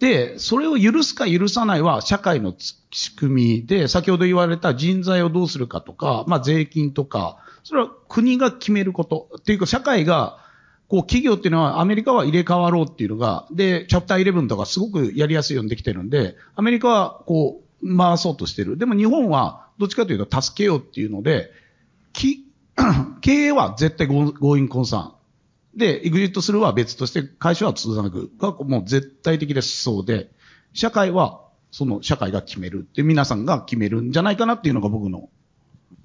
で、それを許すか許さないは社会のつ仕組みで、先ほど言われた人材をどうするかとか、まあ税金とか、それは国が決めること。っていうか社会が、こう企業っていうのはアメリカは入れ替わろうっていうのが、で、チャプター11とかすごくやりやすいようにできてるんで、アメリカはこう回そうとしてる。でも日本はどっちかというと助けようっていうので、き 経営は絶対ゴーインコンサーン。で、エグジットするは別として、会社は通なくがもう絶対的でそうで、社会はその社会が決めるって皆さんが決めるんじゃないかなっていうのが僕の。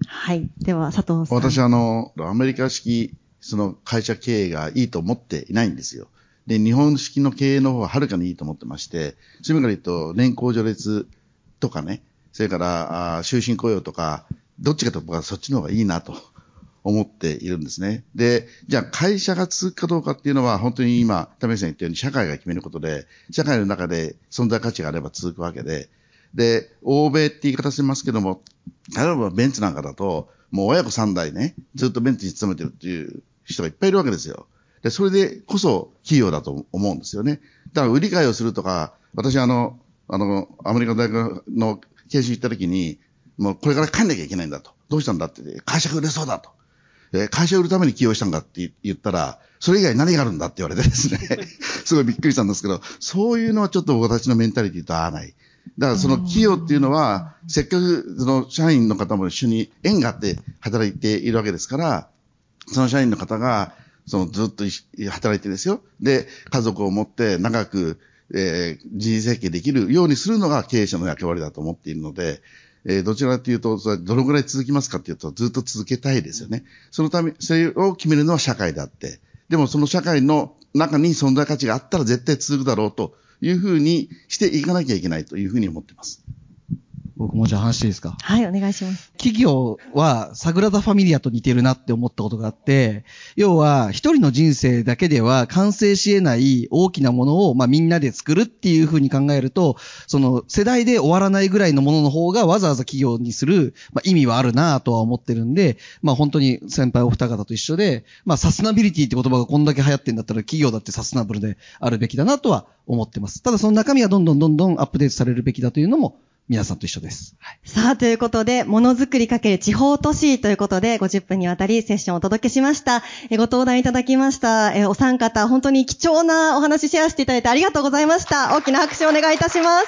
はい。では、佐藤さん。私あの、アメリカ式その会社経営がいいと思っていないんですよ。で、日本式の経営の方ははるかにいいと思ってまして、そういう意味から言うと、年功序列とかね、それから、終身雇用とか、どっちかと僕はそっちの方がいいなと思っているんですね。で、じゃあ会社が続くかどうかっていうのは、本当に今、田辺さん言ったように社会が決めることで、社会の中で存在価値があれば続くわけで、で、欧米って言い方しますけども、例えばベンツなんかだと、もう親子三代ね、ずっとベンツに勤めてるっていう人がいっぱいいるわけですよ。で、それでこそ企業だと思うんですよね。だから売り買いをするとか、私あの、あの、アメリカの大学の研修行った時に、もうこれから帰んなきゃいけないんだと。どうしたんだって、会社が売れそうだと。えー会社を売るために起用したんだって言ったら、それ以外何があるんだって言われてですね、すごいびっくりしたんですけど、そういうのはちょっと私のメンタリティと合わない。だからその企業っていうのは、せっかくその社員の方も一緒に縁があって働いているわけですから、その社員の方が、そのずっと働いてですよ。で、家族を持って長く、えー人生設計できるようにするのが経営者の役割だと思っているので、えーどちらかというと、それどのぐらい続きますかっていうと、ずっと続けたいですよね。そのため、それを決めるのは社会であって、でもその社会の中に存在価値があったら絶対続くだろうというふうにしていかなきゃいけないというふうに思っています。僕もじゃあ話していいですか？はい、お願いします。企業はサグラダ・ファミリアと似てるなって思ったことがあって、要は一人の人生だけでは完成し得ない大きなものを、まあ、みんなで作るっていうふうに考えると、その世代で終わらないぐらいのものの方がわざわざ企業にする、まあ、意味はあるなとは思ってるんで、まあ本当に先輩お二方と一緒で、まあサスナビリティって言葉がこんだけ流行ってんだったら企業だってサスナブルであるべきだなとは思ってます。ただその中身がどんどんどんどんアップデートされるべきだというのも皆さんと一緒です。はいさあ、ということで、ものづくりかける地方都市ということで、50分にわたりセッションをお届けしました。えご登壇いただきました、えお三方、本当に貴重なお話シェアしていただいてありがとうございました。大きな拍手をお願いいたします。